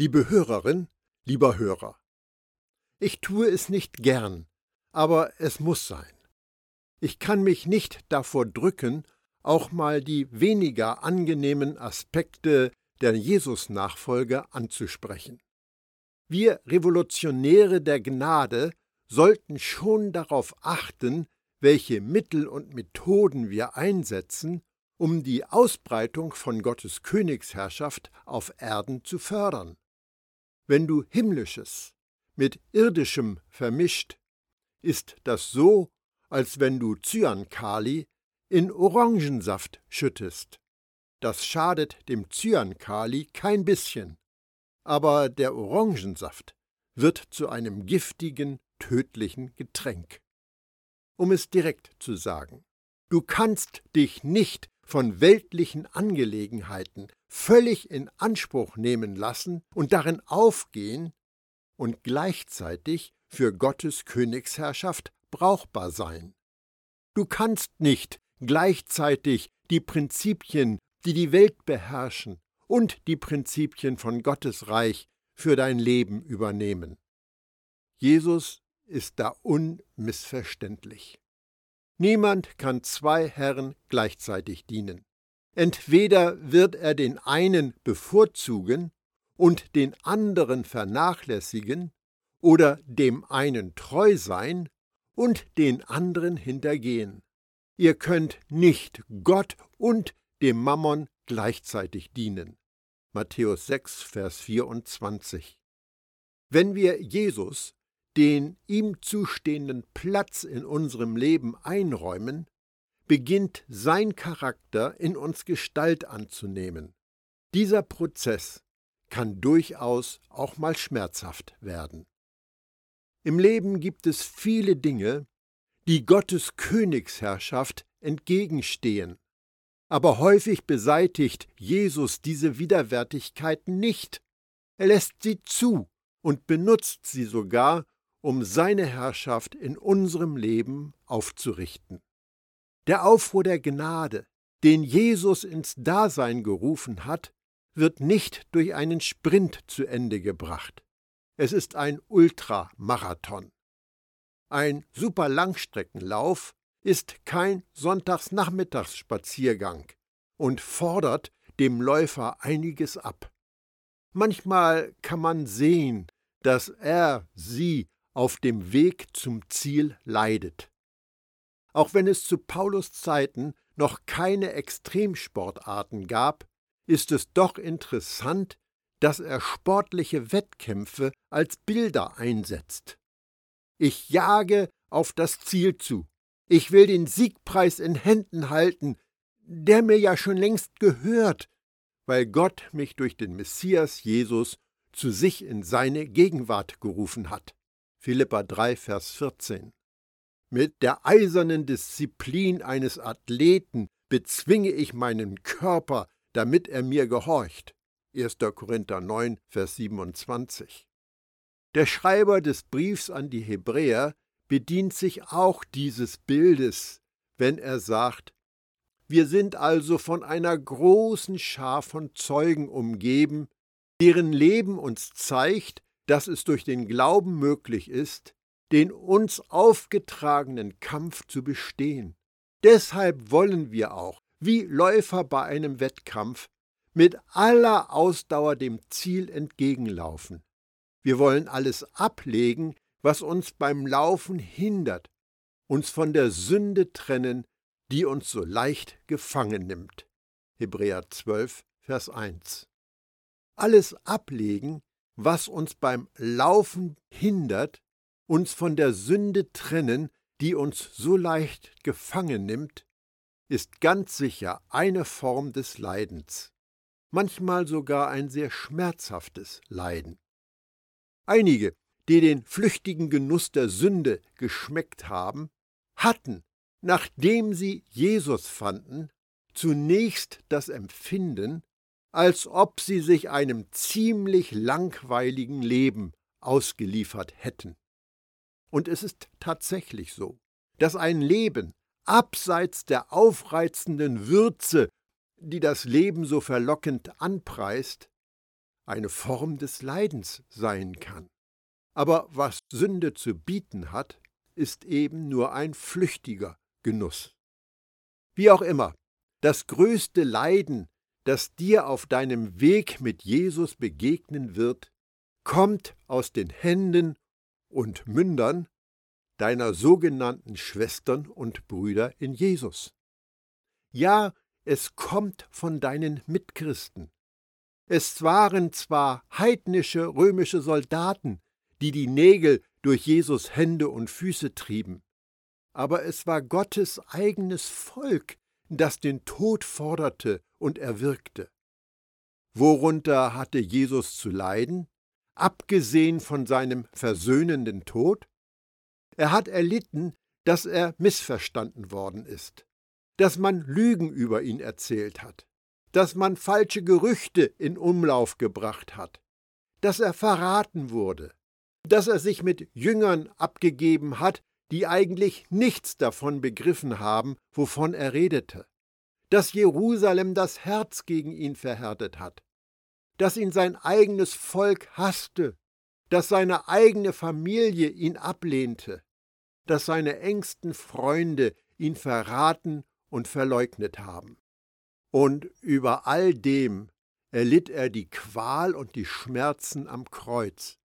Liebe Hörerin, lieber Hörer, ich tue es nicht gern, aber es muss sein. Ich kann mich nicht davor drücken, auch mal die weniger angenehmen Aspekte der Jesus-Nachfolge anzusprechen. Wir Revolutionäre der Gnade sollten schon darauf achten, welche Mittel und Methoden wir einsetzen, um die Ausbreitung von Gottes Königsherrschaft auf Erden zu fördern. Wenn du Himmlisches mit Irdischem vermischt, ist das so, als wenn du Cyankali in Orangensaft schüttest. Das schadet dem Cyankali kein bisschen, aber der Orangensaft wird zu einem giftigen, tödlichen Getränk. Um es direkt zu sagen, du kannst dich nicht von weltlichen Angelegenheiten völlig in Anspruch nehmen lassen und darin aufgehen und gleichzeitig für Gottes Königsherrschaft brauchbar sein. Du kannst nicht gleichzeitig die Prinzipien, die die Welt beherrschen, und die Prinzipien von Gottes Reich für dein Leben übernehmen. Jesus ist da unmissverständlich. Niemand kann zwei Herren gleichzeitig dienen. Entweder wird er den einen bevorzugen und den anderen vernachlässigen, oder dem einen treu sein und den anderen hintergehen. Ihr könnt nicht Gott und dem Mammon gleichzeitig dienen. Matthäus 6, Vers 24. Wenn wir Jesus den ihm zustehenden Platz in unserem Leben einräumen, beginnt sein Charakter in uns Gestalt anzunehmen. Dieser Prozess kann durchaus auch mal schmerzhaft werden. Im Leben gibt es viele Dinge, die Gottes Königsherrschaft entgegenstehen. Aber häufig beseitigt Jesus diese Widerwärtigkeiten nicht. Er lässt sie zu und benutzt sie sogar, um seine Herrschaft in unserem Leben aufzurichten. Der Aufruhr der Gnade, den Jesus ins Dasein gerufen hat, wird nicht durch einen Sprint zu Ende gebracht. Es ist ein Ultramarathon. Ein Superlangstreckenlauf ist kein Sonntagsnachmittagsspaziergang und fordert dem Läufer einiges ab. Manchmal kann man sehen, dass er sie auf dem Weg zum Ziel leidet. Auch wenn es zu Paulus Zeiten noch keine Extremsportarten gab, ist es doch interessant, dass er sportliche Wettkämpfe als Bilder einsetzt. Ich jage auf das Ziel zu. Ich will den Siegpreis in Händen halten, der mir ja schon längst gehört, weil Gott mich durch den Messias Jesus zu sich in seine Gegenwart gerufen hat. Philippa 3, Vers 14. Mit der eisernen Disziplin eines Athleten bezwinge ich meinen Körper, damit er mir gehorcht. 1. Korinther 9, Vers 27. Der Schreiber des Briefs an die Hebräer bedient sich auch dieses Bildes, wenn er sagt, wir sind also von einer großen Schar von Zeugen umgeben, deren Leben uns zeigt, dass es durch den Glauben möglich ist, den uns aufgetragenen Kampf zu bestehen. Deshalb wollen wir auch, wie Läufer bei einem Wettkampf, mit aller Ausdauer dem Ziel entgegenlaufen. Wir wollen alles ablegen, was uns beim Laufen hindert, uns von der Sünde trennen, die uns so leicht gefangen nimmt. Hebräer 12, Vers 1. Alles ablegen, was uns beim Laufen hindert, uns von der Sünde trennen, die uns so leicht gefangen nimmt, ist ganz sicher eine Form des Leidens manchmal sogar ein sehr schmerzhaftes Leiden. Einige, die den flüchtigen Genuss der Sünde geschmeckt haben, hatten, nachdem sie Jesus fanden, zunächst das Empfinden, als ob sie sich einem ziemlich langweiligen Leben ausgeliefert hätten. Und es ist tatsächlich so, dass ein Leben abseits der aufreizenden Würze die das Leben so verlockend anpreist, eine Form des Leidens sein kann. Aber was Sünde zu bieten hat, ist eben nur ein flüchtiger Genuss. Wie auch immer, das größte Leiden, das dir auf deinem Weg mit Jesus begegnen wird, kommt aus den Händen und Mündern deiner sogenannten Schwestern und Brüder in Jesus. Ja, es kommt von deinen Mitchristen. Es waren zwar heidnische römische Soldaten, die die Nägel durch Jesus Hände und Füße trieben, aber es war Gottes eigenes Volk, das den Tod forderte und erwirkte. Worunter hatte Jesus zu leiden, abgesehen von seinem versöhnenden Tod? Er hat erlitten, dass er missverstanden worden ist, dass man Lügen über ihn erzählt hat, dass man falsche Gerüchte in Umlauf gebracht hat, dass er verraten wurde, dass er sich mit Jüngern abgegeben hat, die eigentlich nichts davon begriffen haben, wovon er redete, dass Jerusalem das Herz gegen ihn verhärtet hat, dass ihn sein eigenes Volk hasste, dass seine eigene Familie ihn ablehnte, dass seine engsten Freunde ihn verraten und verleugnet haben. Und über all dem erlitt er die Qual und die Schmerzen am Kreuz,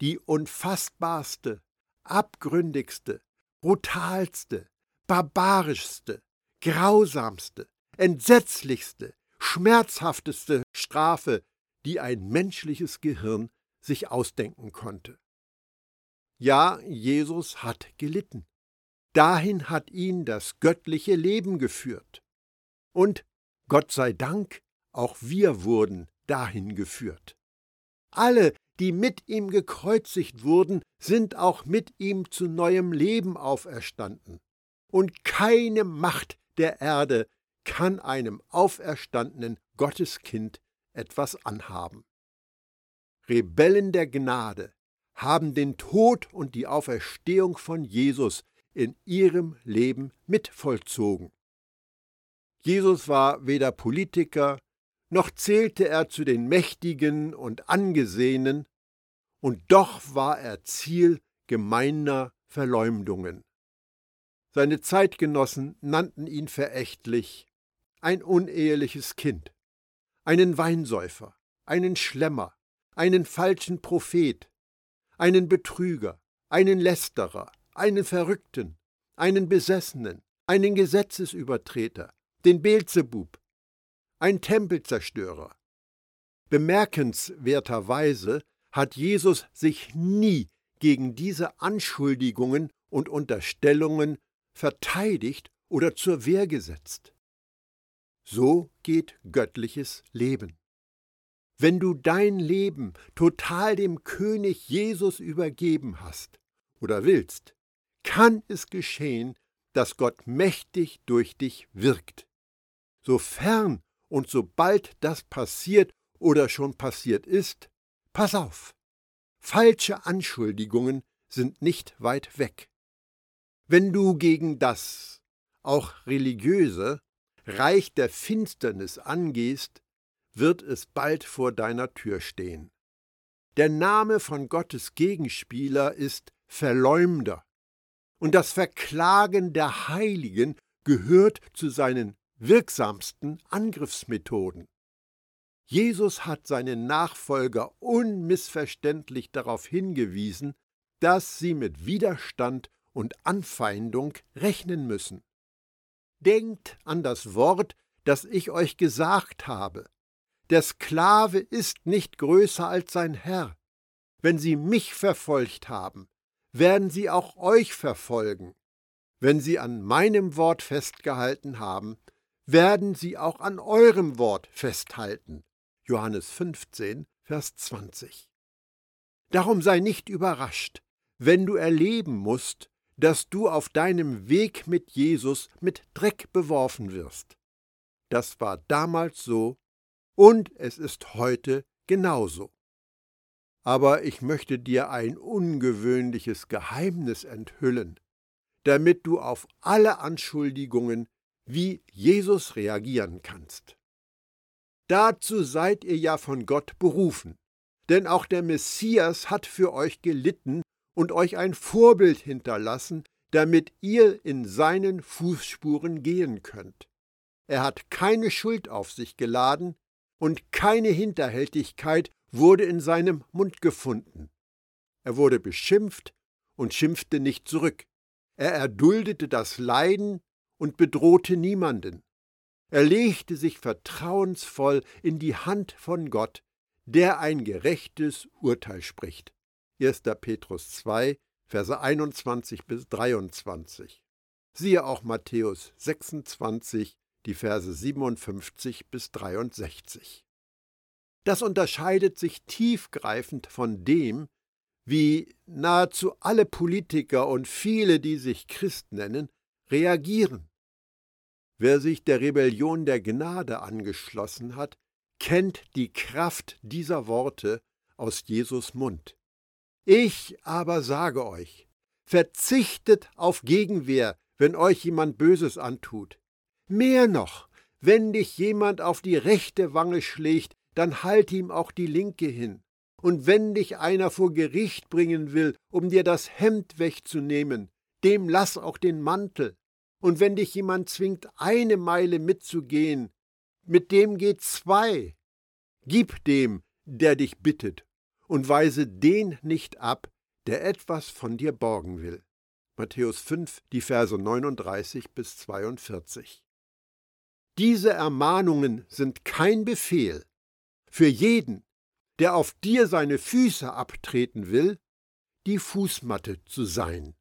die unfassbarste, abgründigste, brutalste, barbarischste, grausamste, entsetzlichste, schmerzhafteste Strafe, die ein menschliches Gehirn sich ausdenken konnte. Ja, Jesus hat gelitten. Dahin hat ihn das göttliche Leben geführt. Und Gott sei Dank, auch wir wurden dahin geführt. Alle, die mit ihm gekreuzigt wurden, sind auch mit ihm zu neuem Leben auferstanden. Und keine Macht der Erde kann einem auferstandenen Gotteskind etwas anhaben. Rebellen der Gnade haben den Tod und die Auferstehung von Jesus in ihrem Leben mitvollzogen. Jesus war weder Politiker, noch zählte er zu den Mächtigen und Angesehenen, und doch war er Ziel gemeiner Verleumdungen. Seine Zeitgenossen nannten ihn verächtlich ein uneheliches Kind, einen Weinsäufer, einen Schlemmer, einen falschen Prophet, einen Betrüger, einen Lästerer, einen Verrückten, einen Besessenen, einen Gesetzesübertreter, den Beelzebub, ein Tempelzerstörer. Bemerkenswerterweise hat Jesus sich nie gegen diese Anschuldigungen und Unterstellungen verteidigt oder zur Wehr gesetzt. So geht göttliches Leben. Wenn du dein Leben total dem König Jesus übergeben hast oder willst, kann es geschehen, dass Gott mächtig durch dich wirkt. Sofern und sobald das passiert oder schon passiert ist, pass auf. Falsche Anschuldigungen sind nicht weit weg. Wenn du gegen das, auch religiöse, Reich der Finsternis angehst, wird es bald vor deiner Tür stehen. Der Name von Gottes Gegenspieler ist Verleumder, und das Verklagen der Heiligen gehört zu seinen wirksamsten Angriffsmethoden. Jesus hat seine Nachfolger unmissverständlich darauf hingewiesen, dass sie mit Widerstand und Anfeindung rechnen müssen. Denkt an das Wort, das ich euch gesagt habe. Der Sklave ist nicht größer als sein Herr. Wenn sie mich verfolgt haben, werden sie auch euch verfolgen. Wenn sie an meinem Wort festgehalten haben, werden sie auch an eurem Wort festhalten. Johannes 15, Vers 20. Darum sei nicht überrascht, wenn du erleben musst, dass du auf deinem Weg mit Jesus mit Dreck beworfen wirst. Das war damals so und es ist heute genauso. Aber ich möchte dir ein ungewöhnliches Geheimnis enthüllen, damit du auf alle Anschuldigungen wie Jesus reagieren kannst. Dazu seid ihr ja von Gott berufen, Denn auch der Messias hat für euch gelitten und euch ein Vorbild hinterlassen, damit ihr in seinen Fußspuren gehen könnt. Er hat keine Schuld auf sich geladen und keine Hinterhältigkeit wurde in seinem Mund gefunden. Er wurde beschimpft und schimpfte nicht zurück. Er erduldete das Leiden und bedrohte niemanden. Er legte sich vertrauensvoll in die Hand von Gott, der ein gerechtes Urteil spricht. 1. Petrus 2, Verse 21 bis 23. Siehe auch Matthäus 26, die Verse 57 bis 63. Das unterscheidet sich tiefgreifend von dem, wie nahezu alle Politiker und viele, die sich Christ nennen, reagieren. Wer sich der Rebellion der Gnade angeschlossen hat, kennt die Kraft dieser Worte aus Jesus Mund. Ich aber sage euch, verzichtet auf Gegenwehr, wenn euch jemand Böses antut. Mehr noch, wenn dich jemand auf die rechte Wange schlägt, dann halt ihm auch die linke hin. Und wenn dich einer vor Gericht bringen will, um dir das Hemd wegzunehmen, dem lass auch den Mantel. Und wenn dich jemand zwingt, eine Meile mitzugehen, mit dem geh zwei. Gib dem, der dich bittet, und weise den nicht ab, der etwas von dir borgen will. Matthäus 5, die Verse 39 bis 42. Diese Ermahnungen sind kein Befehl für jeden, der auf dir seine Füße abtreten will, die Fußmatte zu sein.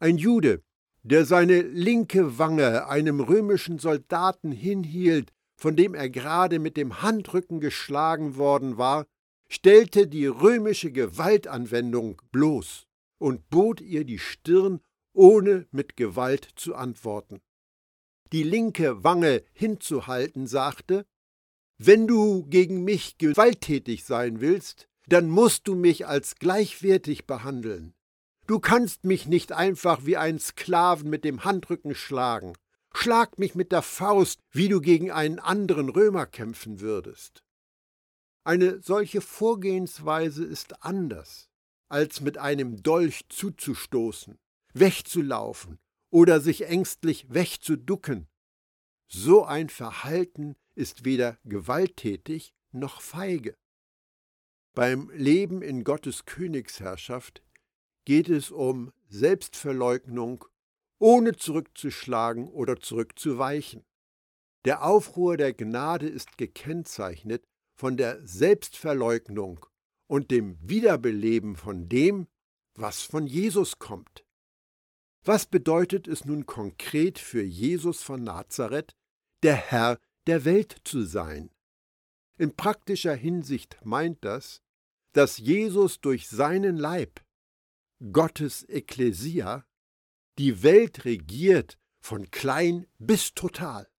Ein Jude, der seine linke Wange einem römischen Soldaten hinhielt, von dem er gerade mit dem Handrücken geschlagen worden war, stellte die römische Gewaltanwendung bloß und bot ihr die Stirn, ohne mit Gewalt zu antworten die linke Wange hinzuhalten, sagte, wenn du gegen mich gewalttätig sein willst, dann musst du mich als gleichwertig behandeln. Du kannst mich nicht einfach wie einen Sklaven mit dem Handrücken schlagen. Schlag mich mit der Faust, wie du gegen einen anderen Römer kämpfen würdest. Eine solche Vorgehensweise ist anders, als mit einem Dolch zuzustoßen, wegzulaufen oder sich ängstlich wegzuducken. So ein Verhalten ist weder gewalttätig noch feige. Beim Leben in Gottes Königsherrschaft geht es um Selbstverleugnung, ohne zurückzuschlagen oder zurückzuweichen. Der Aufruhr der Gnade ist gekennzeichnet von der Selbstverleugnung und dem Wiederbeleben von dem, was von Jesus kommt. Was bedeutet es nun konkret für Jesus von Nazareth, der Herr der Welt zu sein? In praktischer Hinsicht meint das, dass Jesus durch seinen Leib, Gottes Ekklesia, die Welt regiert von klein bis total.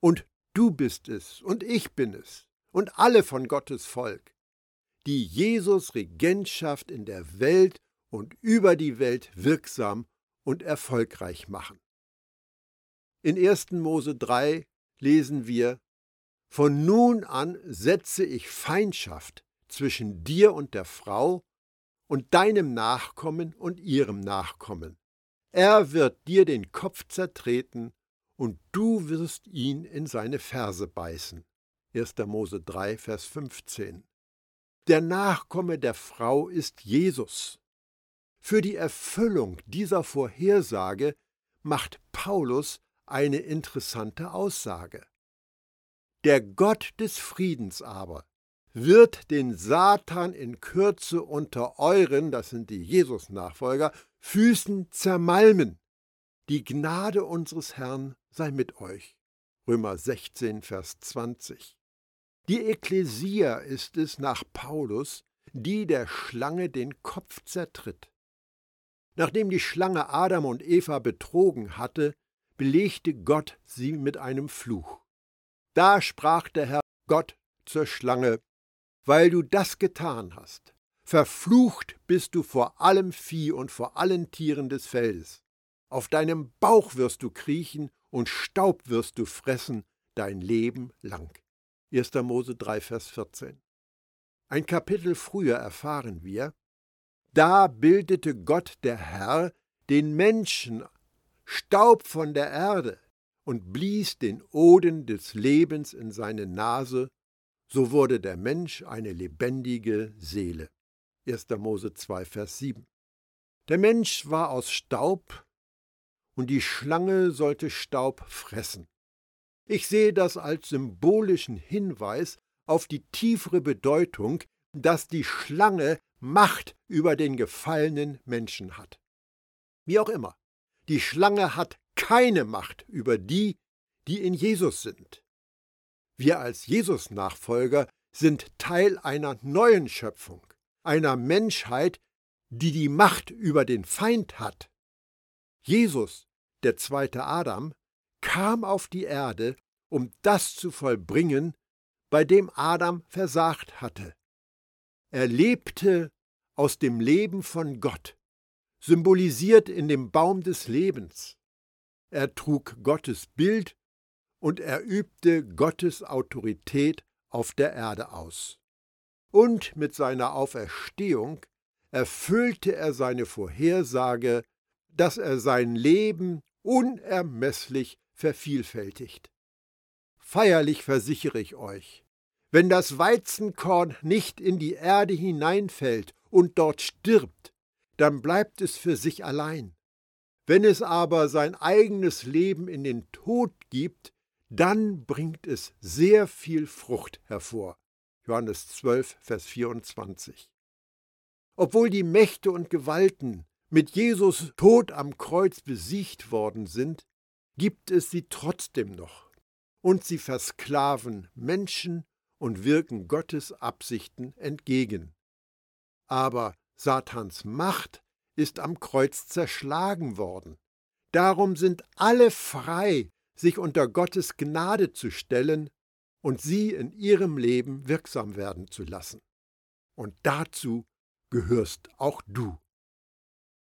Und du bist es und ich bin es und alle von Gottes Volk, die Jesus Regentschaft in der Welt und über die Welt wirksam und erfolgreich machen. In 1. Mose 3 lesen wir, Von nun an setze ich Feindschaft zwischen dir und der Frau und deinem Nachkommen und ihrem Nachkommen. Er wird dir den Kopf zertreten und du wirst ihn in seine Ferse beißen. 1. Mose 3, Vers 15. Der Nachkomme der Frau ist Jesus. Für die Erfüllung dieser Vorhersage macht Paulus eine interessante Aussage. Der Gott des Friedens aber wird den Satan in Kürze unter euren, das sind die Jesus-Nachfolger, Füßen zermalmen. Die Gnade unseres Herrn sei mit euch. Römer 16, Vers 20. Die Ekklesia ist es nach Paulus, die der Schlange den Kopf zertritt. Nachdem die Schlange Adam und Eva betrogen hatte, belegte Gott sie mit einem Fluch. Da sprach der Herr Gott zur Schlange, weil du das getan hast. Verflucht bist du vor allem Vieh und vor allen Tieren des Feldes. Auf deinem Bauch wirst du kriechen und Staub wirst du fressen dein Leben lang. 1. Mose 3, Vers 14. Ein Kapitel früher erfahren wir, da bildete Gott der Herr den Menschen Staub von der Erde und blies den Oden des Lebens in seine Nase, so wurde der Mensch eine lebendige Seele. 1. Mose 2, Vers 7. Der Mensch war aus Staub und die Schlange sollte Staub fressen. Ich sehe das als symbolischen Hinweis auf die tiefere Bedeutung, dass die Schlange Macht über den gefallenen Menschen hat. Wie auch immer, die Schlange hat keine Macht über die, die in Jesus sind. Wir als Jesus-Nachfolger sind Teil einer neuen Schöpfung, einer Menschheit, die die Macht über den Feind hat. Jesus, der zweite Adam, kam auf die Erde, um das zu vollbringen, bei dem Adam versagt hatte. Er lebte aus dem Leben von Gott, symbolisiert in dem Baum des Lebens. Er trug Gottes Bild und er übte Gottes Autorität auf der Erde aus. Und mit seiner Auferstehung erfüllte er seine Vorhersage, dass er sein Leben unermesslich vervielfältigt. Feierlich versichere ich euch, wenn das Weizenkorn nicht in die Erde hineinfällt und dort stirbt, dann bleibt es für sich allein. Wenn es aber sein eigenes Leben in den Tod gibt, dann bringt es sehr viel Frucht hervor. Johannes 12, Vers 24. Obwohl die Mächte und Gewalten mit Jesus Tod am Kreuz besiegt worden sind, gibt es sie trotzdem noch. Und sie versklaven Menschen und wirken Gottes Absichten entgegen. Aber Satans Macht ist am Kreuz zerschlagen worden. Darum sind alle frei, sich unter Gottes Gnade zu stellen und sie in ihrem Leben wirksam werden zu lassen. Und dazu gehörst auch du.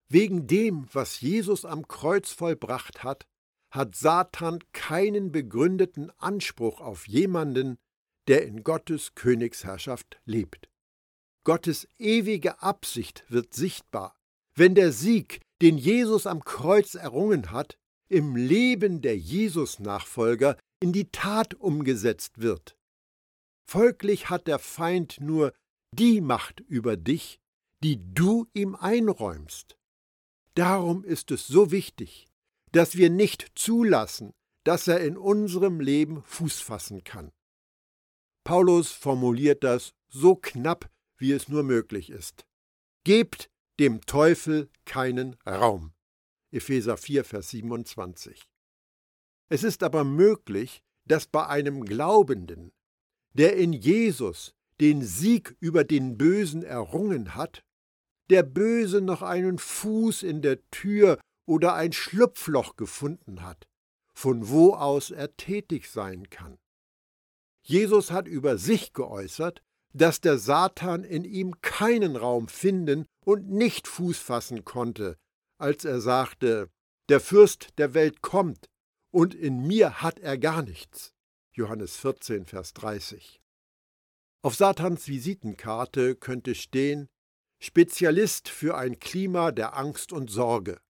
Wegen dem, was Jesus am Kreuz vollbracht hat, hat Satan keinen begründeten Anspruch auf jemanden, der in Gottes Königsherrschaft lebt. Gottes ewige Absicht wird sichtbar, wenn der Sieg, den Jesus am Kreuz errungen hat, im Leben der Jesus-Nachfolger in die Tat umgesetzt wird. Folglich hat der Feind nur die Macht über dich, die du ihm einräumst. Darum ist es so wichtig, dass wir nicht zulassen, dass er in unserem Leben Fuß fassen kann. Paulus formuliert das so knapp, wie es nur möglich ist. Gebt dem Teufel keinen Raum. Epheser 4, Vers 27. Es ist aber möglich, dass bei einem Glaubenden, der in Jesus den Sieg über den Bösen errungen hat, der Böse noch einen Fuß in der Tür oder ein Schlupfloch gefunden hat, von wo aus er tätig sein kann. Jesus hat über sich geäußert, dass der Satan in ihm keinen Raum finden und nicht Fuß fassen konnte, als er sagte, der Fürst der Welt kommt, und in mir hat er gar nichts. Johannes 14, Vers 30. Auf Satans Visitenkarte könnte stehen Spezialist für ein Klima der Angst und Sorge.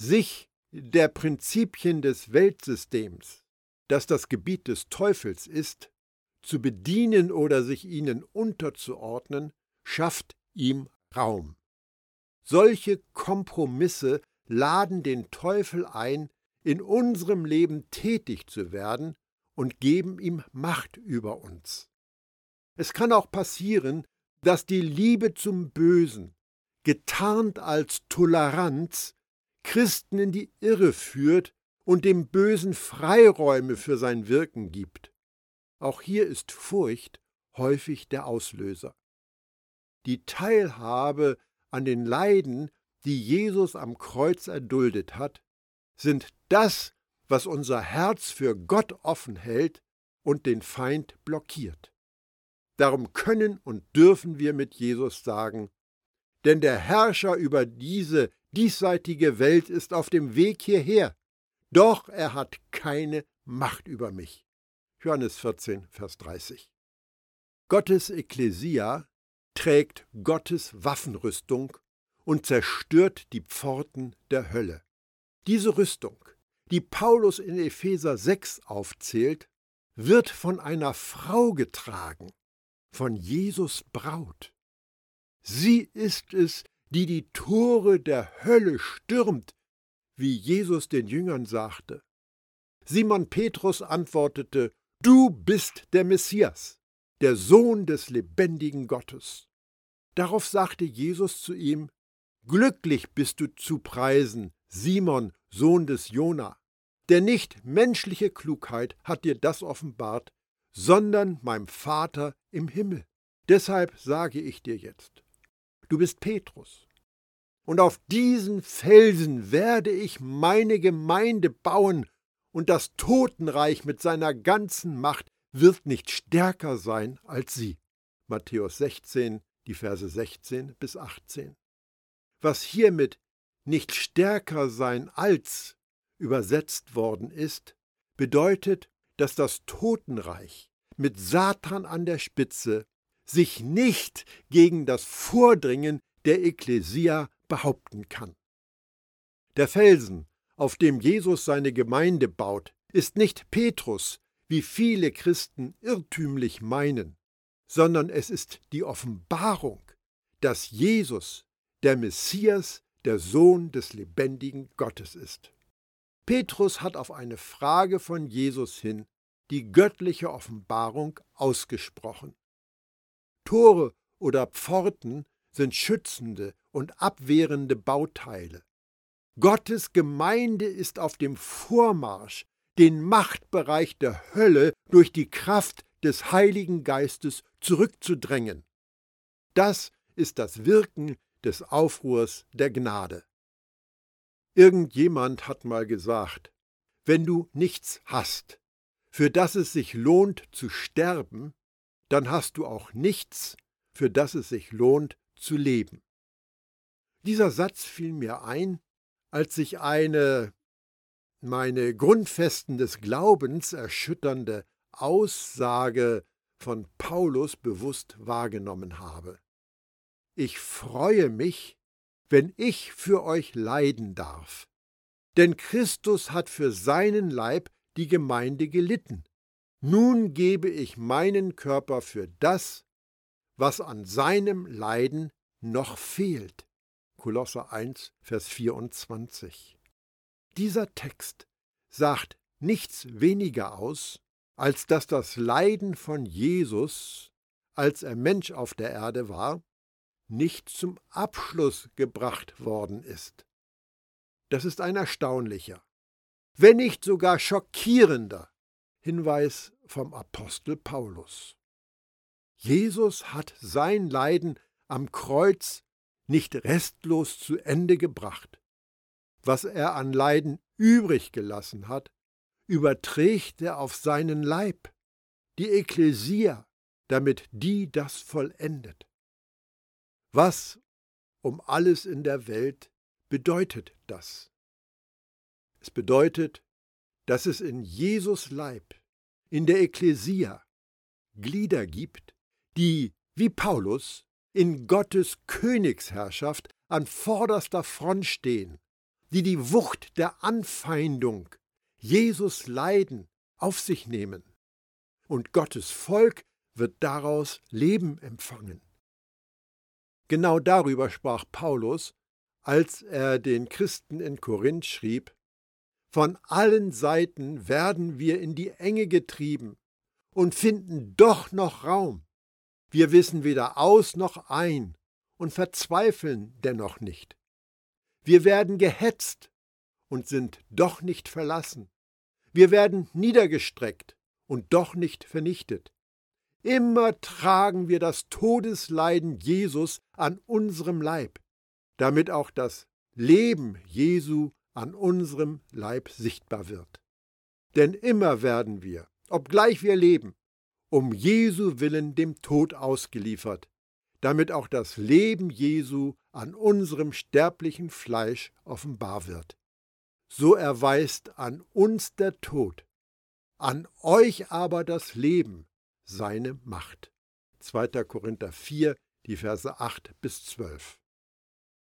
Sich der Prinzipien des Weltsystems, das das Gebiet des Teufels ist, zu bedienen oder sich ihnen unterzuordnen, schafft ihm Raum. Solche Kompromisse laden den Teufel ein, in unserem Leben tätig zu werden und geben ihm Macht über uns. Es kann auch passieren, dass die Liebe zum Bösen, getarnt als Toleranz, Christen in die Irre führt und dem Bösen Freiräume für sein Wirken gibt. Auch hier ist Furcht häufig der Auslöser. Die Teilhabe an den Leiden, die Jesus am Kreuz erduldet hat, sind das, was unser Herz für Gott offen hält und den Feind blockiert. Darum können und dürfen wir mit Jesus sagen, denn der Herrscher über diese diesseitige Welt ist auf dem Weg hierher, doch er hat keine Macht über mich. Johannes 14, Vers 30. Gottes Ekklesia trägt Gottes Waffenrüstung und zerstört die Pforten der Hölle. Diese Rüstung, die Paulus in Epheser 6 aufzählt, wird von einer Frau getragen, von Jesus Braut. Sie ist es, die die Tore der Hölle stürmt, wie Jesus den Jüngern sagte. Simon Petrus antwortete, Du bist der Messias, der Sohn des lebendigen Gottes. Darauf sagte Jesus zu ihm, Glücklich bist du zu preisen, Simon, Sohn des Jona, denn nicht menschliche Klugheit hat dir das offenbart, sondern meinem Vater im Himmel. Deshalb sage ich dir jetzt, du bist Petrus, und auf diesen Felsen werde ich meine Gemeinde bauen, und das Totenreich mit seiner ganzen Macht wird nicht stärker sein als sie. Matthäus 16, die Verse 16 bis 18. Was hiermit nicht stärker sein als übersetzt worden ist, bedeutet, dass das Totenreich mit Satan an der Spitze sich nicht gegen das Vordringen der Ekklesia behaupten kann. Der Felsen, auf dem Jesus seine Gemeinde baut, ist nicht Petrus, wie viele Christen irrtümlich meinen, sondern es ist die Offenbarung, dass Jesus, der Messias, der Sohn des lebendigen Gottes ist. Petrus hat auf eine Frage von Jesus hin die göttliche Offenbarung ausgesprochen. Tore oder Pforten sind schützende und abwehrende Bauteile. Gottes Gemeinde ist auf dem Vormarsch, den Machtbereich der Hölle durch die Kraft des Heiligen Geistes zurückzudrängen. Das ist das Wirken des Aufruhrs der Gnade. Irgendjemand hat mal gesagt, wenn du nichts hast, für das es sich lohnt zu sterben, dann hast du auch nichts, für das es sich lohnt zu leben. Dieser Satz fiel mir ein, als ich eine meine Grundfesten des Glaubens erschütternde Aussage von Paulus bewusst wahrgenommen habe. Ich freue mich, wenn ich für euch leiden darf. Denn Christus hat für seinen Leib die Gemeinde gelitten. Nun gebe ich meinen Körper für das, was an seinem Leiden noch fehlt. Kolosser 1, Vers 24. Dieser Text sagt nichts weniger aus, als dass das Leiden von Jesus, als er Mensch auf der Erde war, nicht zum Abschluss gebracht worden ist. Das ist ein erstaunlicher, wenn nicht sogar schockierender Hinweis vom Apostel Paulus. Jesus hat sein Leiden am Kreuz nicht restlos zu Ende gebracht. Was er an Leiden übrig gelassen hat, überträgt er auf seinen Leib, die Ekklesia, damit die das vollendet. Was um alles in der Welt bedeutet das? Es bedeutet, dass es in Jesus Leib, in der Ekklesia, Glieder gibt, die, wie Paulus, in Gottes Königsherrschaft an vorderster Front stehen, die die Wucht der Anfeindung, Jesus Leiden, auf sich nehmen. Und Gottes Volk wird daraus Leben empfangen. Genau darüber sprach Paulus, als er den Christen in Korinth schrieb, Von allen Seiten werden wir in die Enge getrieben und finden doch noch Raum. Wir wissen weder aus noch ein und verzweifeln dennoch nicht. Wir werden gehetzt und sind doch nicht verlassen. Wir werden niedergestreckt und doch nicht vernichtet. Immer tragen wir das Todesleiden Jesus an unserem Leib, damit auch das Leben Jesu an unserem Leib sichtbar wird. Denn immer werden wir, obgleich wir leben, um Jesu willen dem Tod ausgeliefert, damit auch das Leben Jesu an unserem sterblichen Fleisch offenbar wird. So erweist an uns der Tod, an euch aber das Leben seine Macht. 2. Korinther 4, die Verse 8 bis 12.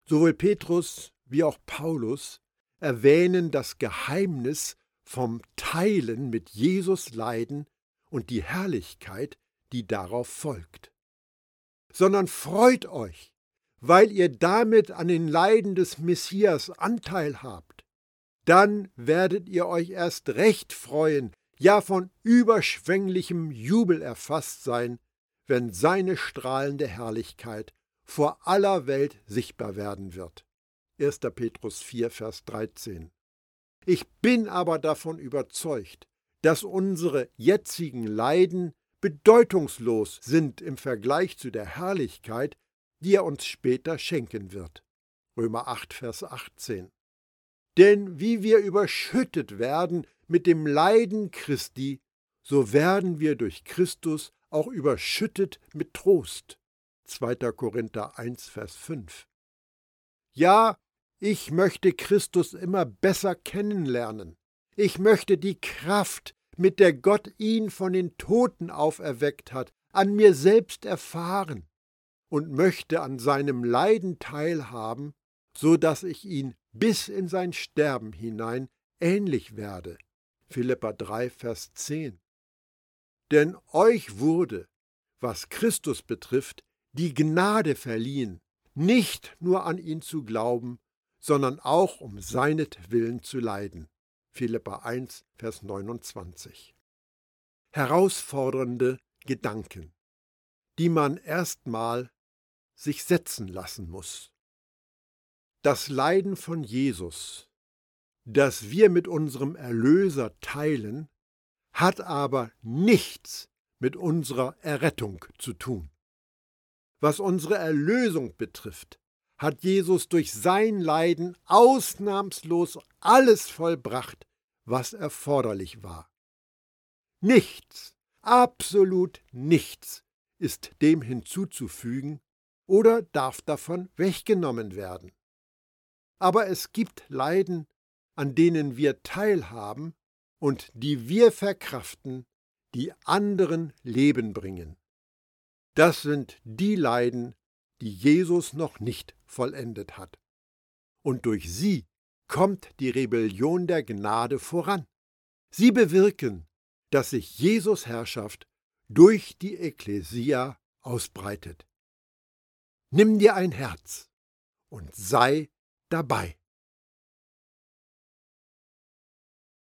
Sowohl Petrus wie auch Paulus erwähnen das Geheimnis vom Teilen mit Jesus Leiden und die Herrlichkeit, die darauf folgt. Sondern freut euch, weil ihr damit an den Leiden des Messias Anteil habt. Dann werdet ihr euch erst recht freuen, ja von überschwänglichem Jubel erfasst sein, wenn seine strahlende Herrlichkeit vor aller Welt sichtbar werden wird. 1. Petrus 4, Vers 13. Ich bin aber davon überzeugt, dass unsere jetzigen Leiden bedeutungslos sind im Vergleich zu der Herrlichkeit, die er uns später schenken wird. Römer 8, Vers 18. Denn wie wir überschüttet werden mit dem Leiden Christi, so werden wir durch Christus auch überschüttet mit Trost. 2. Korinther 1, Vers 5. Ja, ich möchte Christus immer besser kennenlernen. Ich möchte die Kraft, mit der Gott ihn von den Toten auferweckt hat, an mir selbst erfahren und möchte an seinem Leiden teilhaben, so dass ich ihn bis in sein Sterben hinein ähnlich werde. Philippa 3, Vers 10. Denn euch wurde, was Christus betrifft, die Gnade verliehen, nicht nur an ihn zu glauben, sondern auch um seinetwillen zu leiden. Philippa 1, Vers 29. Herausfordernde Gedanken, die man erstmal sich setzen lassen muss. Das Leiden von Jesus, das wir mit unserem Erlöser teilen, hat aber nichts mit unserer Errettung zu tun. Was unsere Erlösung betrifft, hat Jesus durch sein Leiden ausnahmslos alles vollbracht, was erforderlich war. Nichts, absolut nichts ist dem hinzuzufügen oder darf davon weggenommen werden. Aber es gibt Leiden, an denen wir teilhaben und die wir verkraften, die anderen Leben bringen. Das sind die Leiden, die Jesus noch nicht vollendet hat. Und durch sie kommt die Rebellion der Gnade voran. Sie bewirken, dass sich Jesus Herrschaft durch die Ekklesia ausbreitet. Nimm dir ein Herz und sei dabei.